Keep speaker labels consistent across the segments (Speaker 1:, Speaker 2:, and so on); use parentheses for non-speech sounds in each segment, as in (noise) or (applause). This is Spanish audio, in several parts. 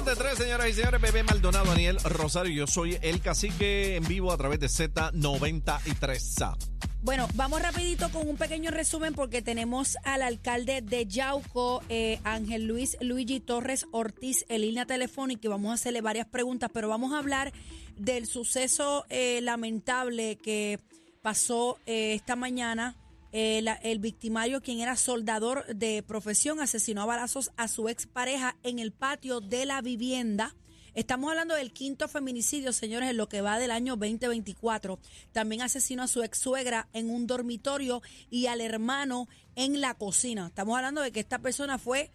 Speaker 1: 93, señoras y señores, Bebé Maldonado, Daniel Rosario, yo soy el cacique en vivo a través de Z93.
Speaker 2: Bueno, vamos rapidito con un pequeño resumen porque tenemos al alcalde de Yauco, eh, Ángel Luis Luigi Torres Ortiz, en línea telefónica y vamos a hacerle varias preguntas, pero vamos a hablar del suceso eh, lamentable que pasó eh, esta mañana el, el victimario, quien era soldador de profesión, asesinó a balazos a su expareja en el patio de la vivienda. Estamos hablando del quinto feminicidio, señores, en lo que va del año 2024. También asesinó a su ex suegra en un dormitorio y al hermano en la cocina. Estamos hablando de que esta persona fue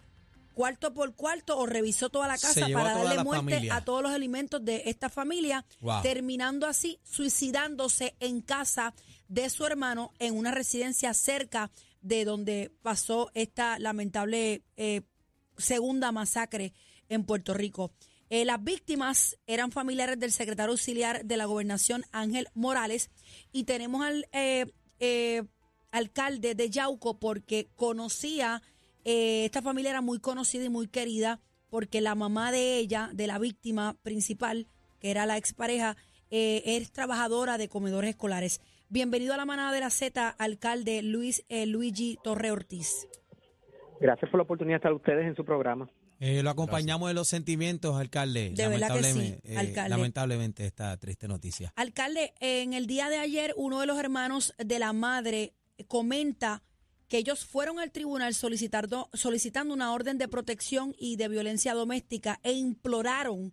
Speaker 2: cuarto por cuarto o revisó toda la casa para darle muerte a todos los alimentos de esta familia, terminando así suicidándose en casa de su hermano en una residencia cerca de donde pasó esta lamentable eh, segunda masacre en Puerto Rico. Eh, las víctimas eran familiares del secretario auxiliar de la gobernación Ángel Morales y tenemos al eh, alcalde de Yauco porque conocía, esta familia era muy conocida y muy querida porque la mamá de ella, de la víctima principal, que era la expareja, es trabajadora de comedores escolares. Bienvenido a la manada de la Z, alcalde Luis eh, Luigi Torre Ortiz.
Speaker 3: Gracias por la oportunidad de estar ustedes en su programa.
Speaker 1: Eh, lo acompañamos de los sentimientos, alcalde.
Speaker 2: De verdad que sí,
Speaker 1: eh,
Speaker 2: alcalde.
Speaker 1: lamentablemente esta triste noticia.
Speaker 2: Alcalde, en el día de ayer uno de los hermanos de la madre comenta que ellos fueron al tribunal solicitando, solicitando una orden de protección y de violencia doméstica e imploraron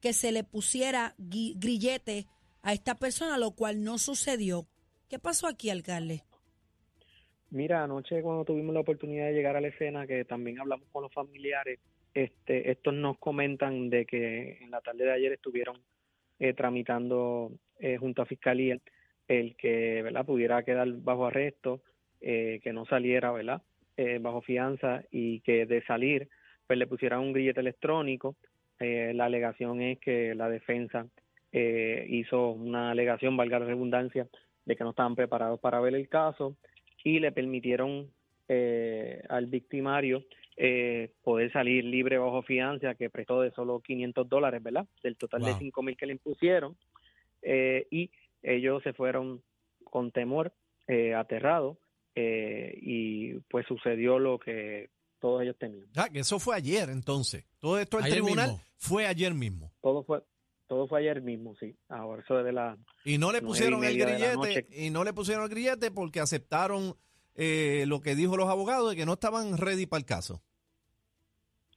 Speaker 2: que se le pusiera grillete a esta persona, lo cual no sucedió. ¿Qué pasó aquí, alcalde?
Speaker 3: Mira, anoche cuando tuvimos la oportunidad de llegar a la escena, que también hablamos con los familiares, este, estos nos comentan de que en la tarde de ayer estuvieron eh, tramitando eh, junto a Fiscalía el que ¿verdad? pudiera quedar bajo arresto, eh, que no saliera ¿verdad? bajo fianza y que de salir pues le pusieran un grillete electrónico. la alegación es que la defensa hizo una alegación, valga la redundancia, de que no estaban preparados para ver el caso y le permitieron eh, al victimario eh, poder salir libre bajo fianza que prestó de solo 500 dólares, ¿verdad? Del total de 5 mil que le impusieron eh, y ellos se fueron con temor, aterrados y pues sucedió lo que todos ellos temían.
Speaker 1: Ah, que eso fue ayer entonces. Todo esto el tribunal fue ayer mismo.
Speaker 3: Todo fue todo fue ayer mismo, sí. Ahora eso de la.
Speaker 1: Y no le pusieron el grillete. Y no le pusieron el grillete porque aceptaron eh, lo que dijo los abogados de que no estaban ready para el caso.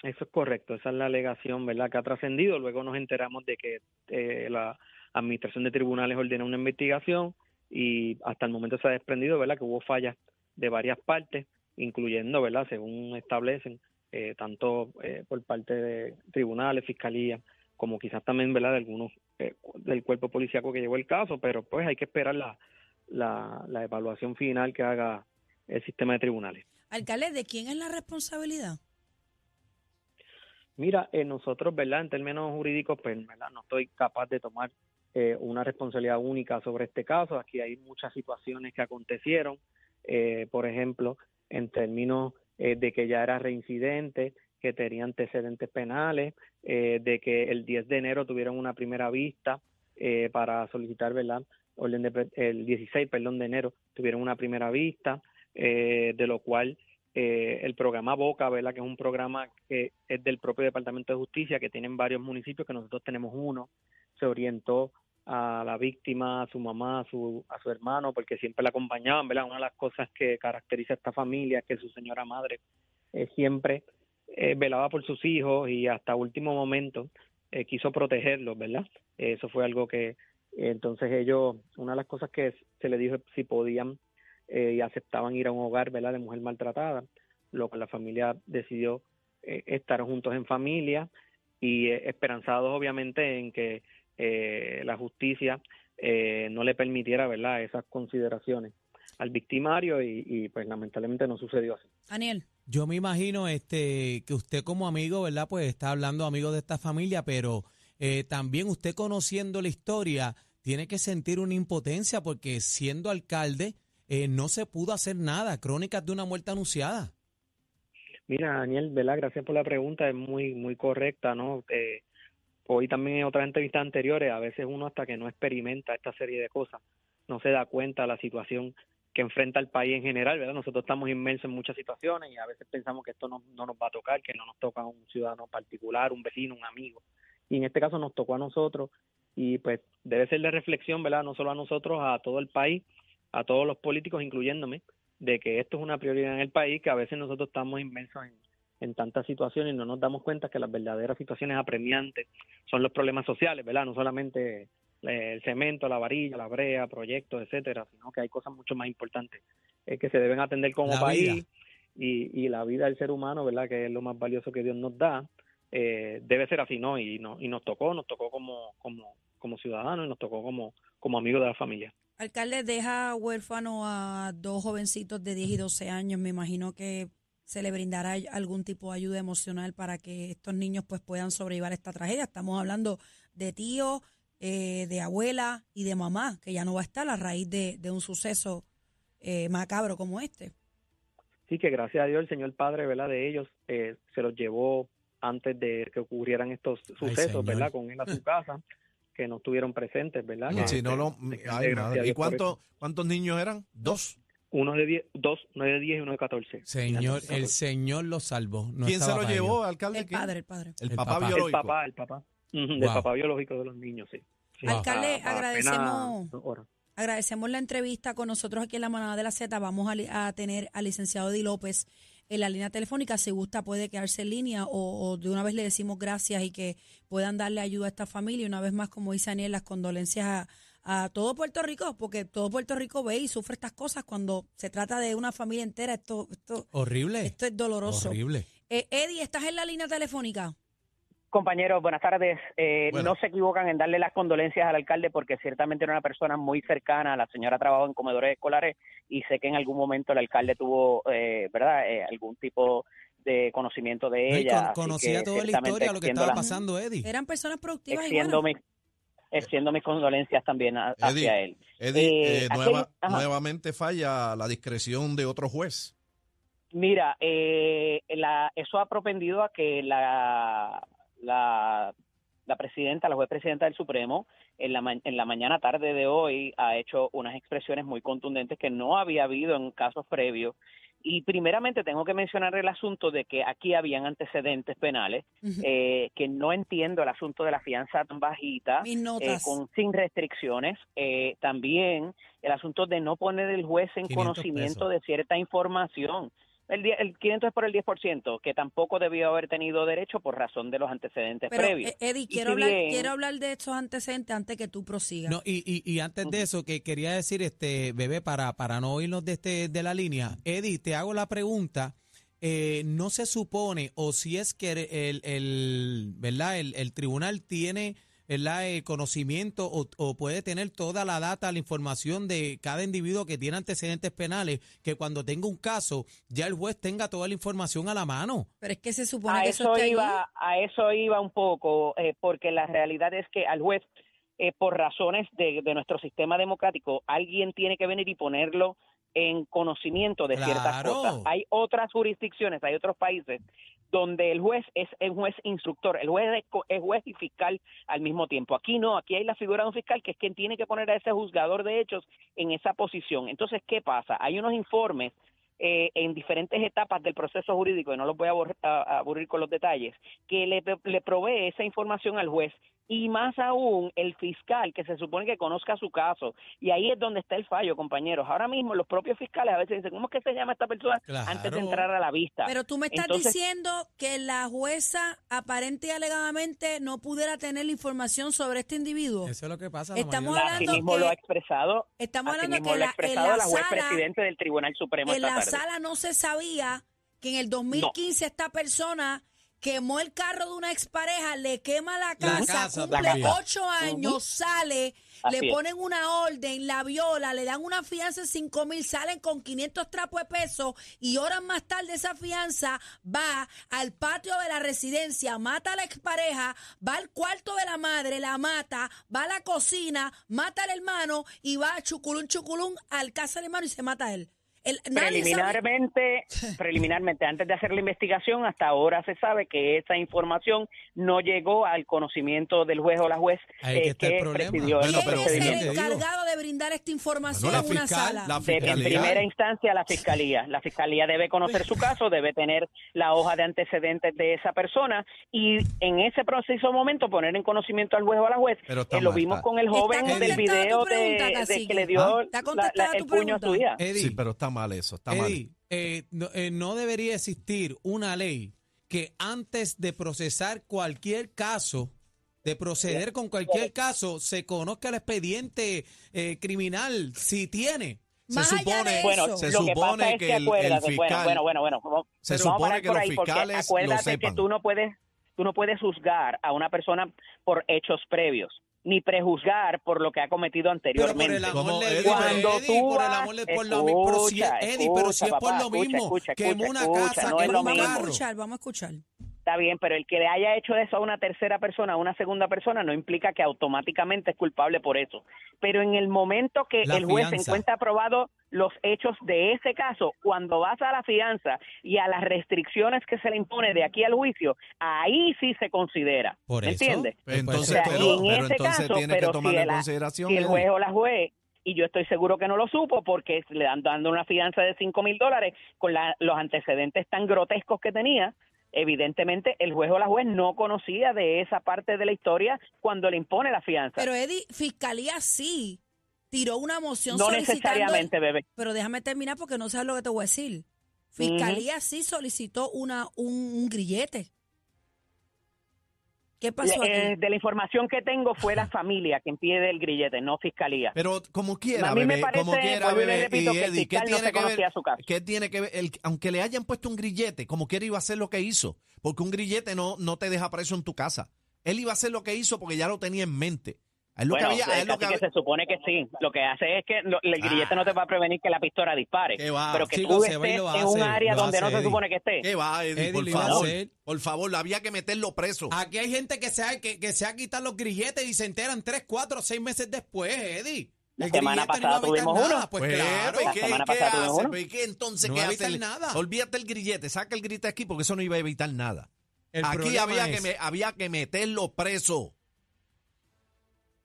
Speaker 3: Eso es correcto. Esa es la alegación, ¿verdad? Que ha trascendido. Luego nos enteramos de que eh, la administración de tribunales ordenó una investigación y hasta el momento se ha desprendido, ¿verdad? Que hubo fallas de varias partes, incluyendo, ¿verdad? Según establecen, eh, tanto por parte de tribunales, fiscalía como quizás también ¿verdad? de algunos eh, del cuerpo policíaco que llevó el caso, pero pues hay que esperar la, la, evaluación final que haga el sistema de tribunales.
Speaker 2: Alcalde, ¿de quién es la responsabilidad?
Speaker 3: Mira, eh, nosotros, ¿verdad? En términos jurídicos, pues, ¿verdad? No estoy capaz de tomar eh, una responsabilidad única sobre este caso. Aquí hay muchas situaciones que acontecieron, por ejemplo, en términos de que ya era reincidente, que tenía antecedentes penales, eh, de que el 10 de enero tuvieron una primera vista eh, para solicitar, ¿verdad? El 16, perdón, de enero tuvieron una primera vista, eh, de lo cual el programa Boca, ¿verdad? Que es un programa que es del propio Departamento de Justicia, que tienen varios municipios, que nosotros tenemos uno, se orientó a la víctima, a su mamá, a su, a su hermano, porque siempre la acompañaban, ¿verdad? Una de las cosas que caracteriza a esta familia es que su señora madre siempre eh, velaba por sus hijos y hasta último momento eh, quiso protegerlos, ¿verdad? Eso fue algo que entonces ellos, una de las cosas que se le dijo si podían eh, y aceptaban ir a un hogar, ¿verdad? De mujer maltratada, lo que la familia decidió estar juntos en familia y esperanzados obviamente en que la justicia eh, no le permitiera, ¿verdad?, esas consideraciones al victimario y, pues lamentablemente no sucedió así.
Speaker 2: Daniel.
Speaker 4: Yo me imagino este que usted como amigo, ¿verdad? Pues está hablando amigo de esta familia, pero eh, también usted conociendo la historia tiene que sentir una impotencia porque siendo alcalde eh, no se pudo hacer nada. Crónicas de una muerte anunciada.
Speaker 3: Mira, Daniel, ¿verdad? Gracias por la pregunta, es muy muy correcta, ¿no? Eh, hoy también en otras entrevistas anteriores, a veces uno hasta que no experimenta esta serie de cosas, no se da cuenta de la situación que enfrenta el país en general, ¿verdad? Nosotros estamos inmersos en muchas situaciones y a veces pensamos que esto no, no nos va a tocar, que no nos toca a un ciudadano particular, un vecino, un amigo. Y en este caso nos tocó a nosotros y pues debe ser de reflexión, ¿verdad? No solo a nosotros, a todo el país, a todos los políticos, incluyéndome, de que esto es una prioridad en el país, que a veces nosotros estamos inmersos en, en tantas situaciones y no nos damos cuenta que las verdaderas situaciones apremiantes son los problemas sociales, ¿verdad? No solamente el cemento, la varilla, la brea, proyectos, etcétera, sino que hay cosas mucho más importantes eh, que se deben atender como país y, y, la vida del ser humano, ¿verdad? Que es lo más valioso que Dios nos da, eh, debe ser así, ¿no? Y, no, y nos tocó, nos tocó como, como, como ciudadanos y nos tocó como, como amigos de la familia.
Speaker 2: Alcalde, deja huérfano a dos jovencitos de 10 y 12 años. Me imagino que se le brindará algún tipo de ayuda emocional para que estos niños pues puedan sobrevivir esta tragedia. Estamos hablando de tíos, eh, de abuela y de mamá, que ya no va a estar a raíz de, un suceso eh, macabro como este.
Speaker 3: Sí, que gracias a Dios el Señor Padre, ¿verdad? De ellos eh, se los llevó antes de que ocurrieran estos sucesos, ¿verdad? Con él a su (laughs) casa, que no estuvieron presentes, ¿verdad?
Speaker 1: si no lo, ¿Y cuánto, cuántos niños eran? ¿Dos?
Speaker 3: Uno de diez, dos, uno de diez y uno de catorce.
Speaker 4: Señor, el Señor lo salvó.
Speaker 1: ¿Quién se lo llevó, alcalde?
Speaker 2: El padre, el padre.
Speaker 1: El, papá, biológico.
Speaker 3: El papá, el papá. Del papá biológico de los niños, sí.
Speaker 2: Alcalde, agradecemos, agradecemos la entrevista con nosotros aquí en la Manada de la Z. Vamos a, tener al licenciado Eddie López en la línea telefónica. Si gusta, puede quedarse en línea o, de una vez le decimos gracias y que puedan darle ayuda a esta familia. Una vez más, como dice Daniel, las condolencias a, todo Puerto Rico, porque todo Puerto Rico ve y sufre estas cosas cuando se trata de una familia entera. Esto, esto
Speaker 4: horrible.
Speaker 2: Esto es doloroso.
Speaker 4: Horrible.
Speaker 2: Eh, Eddie, ¿estás en la línea telefónica?
Speaker 5: Compañeros, buenas tardes. Eh, no se equivocan en darle las condolencias al alcalde porque ciertamente era una persona muy cercana. La señora trabajó en comedores escolares y sé que en algún momento el alcalde tuvo, eh, ¿verdad?, eh, algún tipo de conocimiento de ella.
Speaker 4: conocía toda la historia, lo que estaba pasando, Eddie.
Speaker 2: Eran personas productivas
Speaker 5: extiendo y extiendo mis condolencias también hacia él.
Speaker 1: Eddie, nuevamente falla la discreción de otro juez.
Speaker 5: Mira, la, eso ha propendido a que la la, la presidenta, la juez presidenta del Supremo, en la, en la mañana tarde de hoy ha hecho unas expresiones muy contundentes que no había habido en casos previos. Y primeramente tengo que mencionar el asunto de que aquí habían antecedentes penales, eh, que no entiendo el asunto de la fianza tan bajita,
Speaker 2: eh,
Speaker 5: con, sin restricciones. Eh, también el asunto de no poner el juez en conocimiento de cierta información. El, el 500 es por el 10%, que tampoco debió haber tenido derecho por razón de los antecedentes previos.
Speaker 2: Eh, Eddie, quiero, hablar, quiero hablar de estos antecedentes antes que tú prosigas.
Speaker 4: No, y, y, y antes de eso, que quería decir, este bebé, para, para no irnos de, este, de la línea, Eddie, te hago la pregunta. Eh, no se supone, o si es que el, el, ¿verdad? el, el tribunal tiene el conocimiento o, puede tener toda la data, la información de cada individuo que tiene antecedentes penales, que cuando tenga un caso ya el juez tenga toda la información a la mano.
Speaker 2: Pero es que se supone
Speaker 5: a
Speaker 2: que
Speaker 5: eso, iba, A eso iba un poco, eh, porque la realidad es que al juez, eh, por razones de, de nuestro sistema democrático, alguien tiene que venir y ponerlo en conocimiento de ciertas cosas. Hay otras jurisdicciones, hay otros países donde el juez es el juez instructor, el juez es, juez y fiscal al mismo tiempo. Aquí no, aquí hay la figura de un fiscal que es quien tiene que poner a ese juzgador de hechos en esa posición. Entonces, ¿qué pasa? Hay unos informes eh, en diferentes etapas del proceso jurídico, y no los voy a, aburrir con los detalles, que le, le provee esa información al juez y más aún el fiscal que se supone que conozca su caso. Y ahí es donde está el fallo, compañeros. Ahora mismo los propios fiscales a veces dicen, ¿cómo es que se llama esta persona antes de entrar a la vista?
Speaker 2: Pero tú me estás diciendo que la jueza aparente y alegadamente no pudiera tener la información sobre este individuo.
Speaker 4: Eso es lo que pasa.
Speaker 2: Estamos hablando
Speaker 5: mismo
Speaker 2: que,
Speaker 5: lo ha expresado.
Speaker 2: Estamos hablando que
Speaker 5: lo ha expresado
Speaker 2: la,
Speaker 5: la juez presidente del Tribunal Supremo.
Speaker 2: En la sala no se sabía que en el 2015 esta persona quemó el carro de una expareja, le quema la casa, cumple ocho años, sale, le ponen una orden, la viola, le dan una fianza de cinco mil, salen con 500 trapos de peso y horas más tarde esa fianza va al patio de la residencia, mata a la expareja, va al cuarto de la madre, la mata, va a la cocina, mata al hermano y va a chuculún chuculún al casa del hermano y se mata a él
Speaker 5: preliminarmente, (laughs) preliminarmente, antes de hacer la investigación, hasta ahora se sabe que esa información no llegó al conocimiento del juez o la juez
Speaker 4: eh, que, presidió
Speaker 2: el es el encargado de brindar esta información en una sala?
Speaker 5: en primera instancia, la fiscalía. La fiscalía debe conocer su caso, debe tener la hoja de antecedentes de esa persona y en ese preciso momento poner en conocimiento al juez o a la juez. Eh, lo vimos con el joven del video de, que le dio ¿Ah? el puño a su hija.
Speaker 1: Sí, pero está mal eso, está mal.
Speaker 4: Eh, eh, no, debería existir una ley que antes de procesar cualquier caso, de proceder con cualquier caso, se conozca el expediente eh, criminal, si tiene.
Speaker 2: Se supone, bueno,
Speaker 5: se supone que, el, fiscal, bueno, bueno, bueno,
Speaker 1: se supone que los fiscales
Speaker 5: acuérdate que tú no puedes, tú no puedes juzgar a una persona por hechos previos ni prejuzgar por lo que ha cometido anteriormente.
Speaker 4: Pero por el amor de Cuando tú por el amor de por lo mismo, pero si, Eddie, pero si es por lo mismo, que una casa, que no
Speaker 2: Vamos a escuchar, vamos a escuchar.
Speaker 5: Está bien, pero el que le haya hecho eso a una tercera persona, a una segunda persona, no implica que automáticamente es culpable por eso. Pero en el momento que el juez encuentra aprobado los hechos de ese caso, cuando vas a la fianza y a las restricciones que se le impone de aquí al juicio, ahí sí se considera.
Speaker 4: Por
Speaker 5: ¿Entiendes?
Speaker 1: Entonces, pero, en ese caso, pero si, el,
Speaker 5: si el juez o la juez y yo estoy seguro que no lo supo porque le dan dando una fianza de cinco mil dólares con los antecedentes tan grotescos que tenía, evidentemente el juez o la juez no conocía de esa parte de la historia cuando le impone la fianza.
Speaker 2: Pero Eddie, Fiscalía sí tiró una moción
Speaker 5: no necesariamente, bebé.
Speaker 2: Pero déjame terminar porque no sabes lo que te voy a decir. Fiscalía sí solicitó una un grillete. ¿Qué pasó
Speaker 5: eh, de la información que tengo fue la familia quien pide el grillete, no fiscalía.
Speaker 1: Pero como quiera, a mí me parece, como quiera, bebé, y Eddie, ¿qué tiene, que ver, ¿qué tiene que ver? aunque le hayan puesto un grillete, como quiera iba a hacer lo que hizo, porque un grillete no, no te deja preso en tu casa. Él iba a hacer lo que hizo porque ya lo tenía en mente.
Speaker 5: Es lo que, había, es lo que, se supone que sí. Lo que hace es que el grillete no te va a prevenir que la pistola dispare. pero que tú estés en un área donde no se supone que esté.
Speaker 1: ¿Qué va, Eddie, por favor. Por favor, había que meterlo preso.
Speaker 4: Aquí hay gente que se ha, que, que se ha quitado los grilletes y se enteran tres, cuatro, seis meses después, Eddie.
Speaker 5: La semana pasada tuvimos uno.
Speaker 1: Pues, pues claro, ¿y qué, la semana ¿qué hace? ¿Y qué entonces qué hace? nada. Olvídate el grillete, saca el grillete aquí porque eso no iba a evitar nada. aquí había que, me, había que meterlo preso.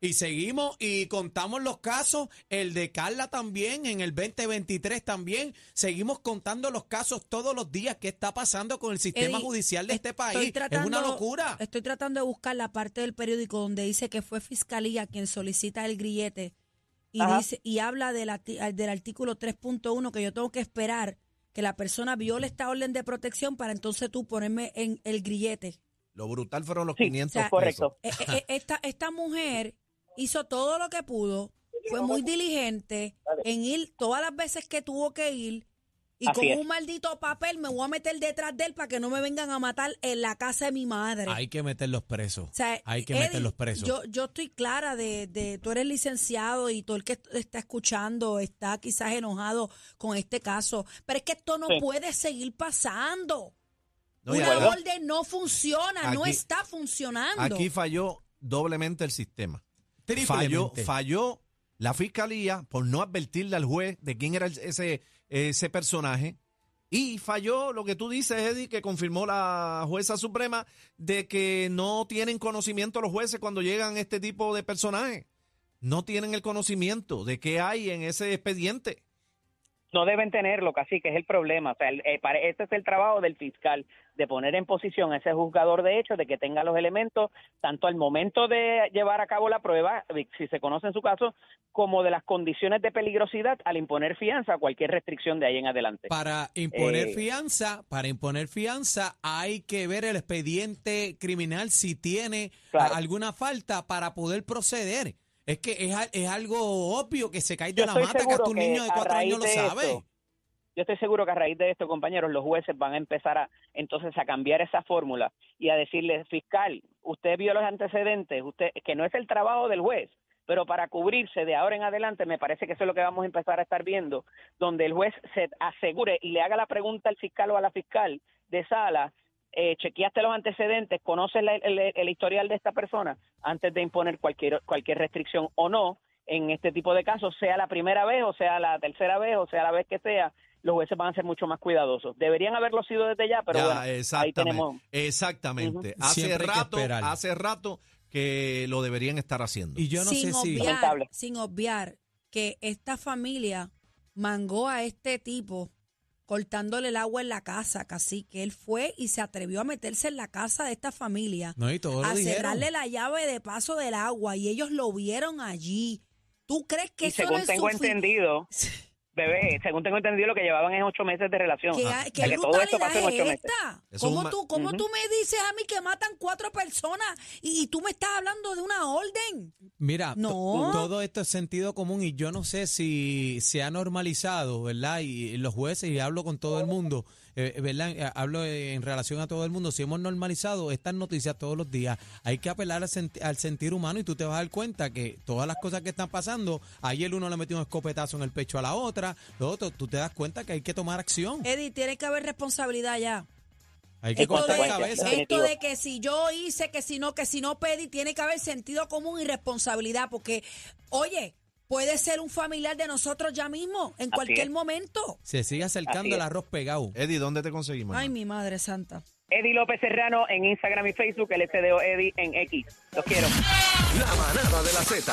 Speaker 4: Y seguimos y contamos los casos, el de Carla también, en el 2023 también. Seguimos contando los casos todos los días. ¿Qué está pasando con el sistema judicial de este país? es una locura.
Speaker 2: Estoy tratando de buscar la parte del periódico donde dice que fue Fiscalía quien solicita el grillete y, dice, y habla del, del artículo 3.1 que yo tengo que esperar que la persona viole esta orden de protección para entonces tú ponerme en el grillete.
Speaker 1: Lo brutal fueron los 500
Speaker 5: correcto.
Speaker 2: Eh, eh, eh, esta, esta mujer hizo todo lo que pudo, fue muy diligente en ir todas las veces que tuvo que ir. Y con un maldito papel me voy a meter detrás de él para que no me vengan a matar en la casa de mi madre.
Speaker 4: Hay que meterlos presos. Hay que meterlos presos.
Speaker 2: Yo, yo estoy clara de, de, tú eres licenciado y todo el que está escuchando está quizás enojado con este caso. Pero es que esto no puede seguir pasando. Una orden no funciona, no está funcionando.
Speaker 1: Aquí falló doblemente el sistema. Falló, falló la fiscalía por no advertirle al juez de quién era ese, ese personaje. Y falló lo que tú dices, Eddie, que confirmó la jueza suprema de que no tienen conocimiento los jueces cuando llegan este tipo de personajes. No tienen el conocimiento de qué hay en ese expediente
Speaker 5: no deben tenerlo, casi que es el problema. O sea, eh, este es el trabajo del fiscal, de poner en posición a ese juzgador de hecho, de que tenga los elementos, tanto al momento de llevar a cabo la prueba, si se conoce en su caso, como de las condiciones de peligrosidad al imponer fianza, cualquier restricción de ahí en adelante.
Speaker 4: Para imponer eh, fianza, para imponer fianza hay que ver el expediente criminal si tiene alguna falta para poder proceder. Es que es, es algo obvio que se cae de la mata, que tu niño de cuatro años lo sabe.
Speaker 5: Yo estoy seguro que a raíz de esto, compañeros, los jueces van a empezar a entonces a cambiar esa fórmula y a decirle, fiscal, usted vio los antecedentes, usted que no es el trabajo del juez, pero para cubrirse de ahora en adelante, me parece que eso es lo que vamos a empezar a estar viendo, donde el juez se asegure y le haga la pregunta al fiscal o a la fiscal de sala, eh, chequeaste los antecedentes, conoces el, historial de esta persona antes de imponer cualquier, cualquier restricción o no en este tipo de casos, sea la primera vez o sea la tercera vez o sea la vez que sea, los jueces van a ser mucho más cuidadosos. Deberían haberlo sido desde ya, pero bueno, ahí tenemos.
Speaker 1: Exactamente. Hace rato, hace rato que lo deberían estar haciendo.
Speaker 4: Y yo no
Speaker 2: sin
Speaker 4: sé si
Speaker 2: obviar, sin obviar que esta familia mangó a este tipo cortándole el agua en la casa, casi que él fue y se atrevió a meterse en la casa de esta familia,
Speaker 4: no, y
Speaker 2: a cerrarle la llave de paso del agua y ellos lo vieron allí. ¿Tú crees que eso
Speaker 5: según
Speaker 2: no
Speaker 5: tengo entendido, (laughs) bebé, según tengo entendido, lo que llevaban es ocho meses de relación.
Speaker 2: ¿Qué, que todo esto en esta? ¿Cómo, tú, cómo tú me dices a mí que matan cuatro personas y, tú me estás hablando de una orden?
Speaker 4: Mira, todo esto es sentido común y yo no sé si se ha normalizado, ¿verdad? Y los jueces, y hablo con todo el mundo, eh, ¿verdad? Eh, hablo en relación a todo el mundo, si hemos normalizado estas noticias todos los días, hay que apelar al, sentir humano y tú te vas a dar cuenta que todas las cosas que están pasando, ayer uno le metió un escopetazo en el pecho a la otra, lo otro, tú te das cuenta que hay que tomar acción.
Speaker 2: Eddie, tiene que haber responsabilidad ya.
Speaker 4: Hay que
Speaker 2: esto,
Speaker 4: de, cabeza.
Speaker 2: esto de que si yo hice, que si no, que si no pedí, tiene que haber sentido común y responsabilidad, porque, oye, puede ser un familiar de nosotros ya mismo, en cualquier momento.
Speaker 4: Se sigue acercando el arroz pegado.
Speaker 1: Eddie, ¿dónde te conseguimos?
Speaker 2: Ay, mi madre santa.
Speaker 5: Eddie López Serrano en Instagram y Facebook, el FDO Eddie en X. Los quiero.
Speaker 6: La manada de la Z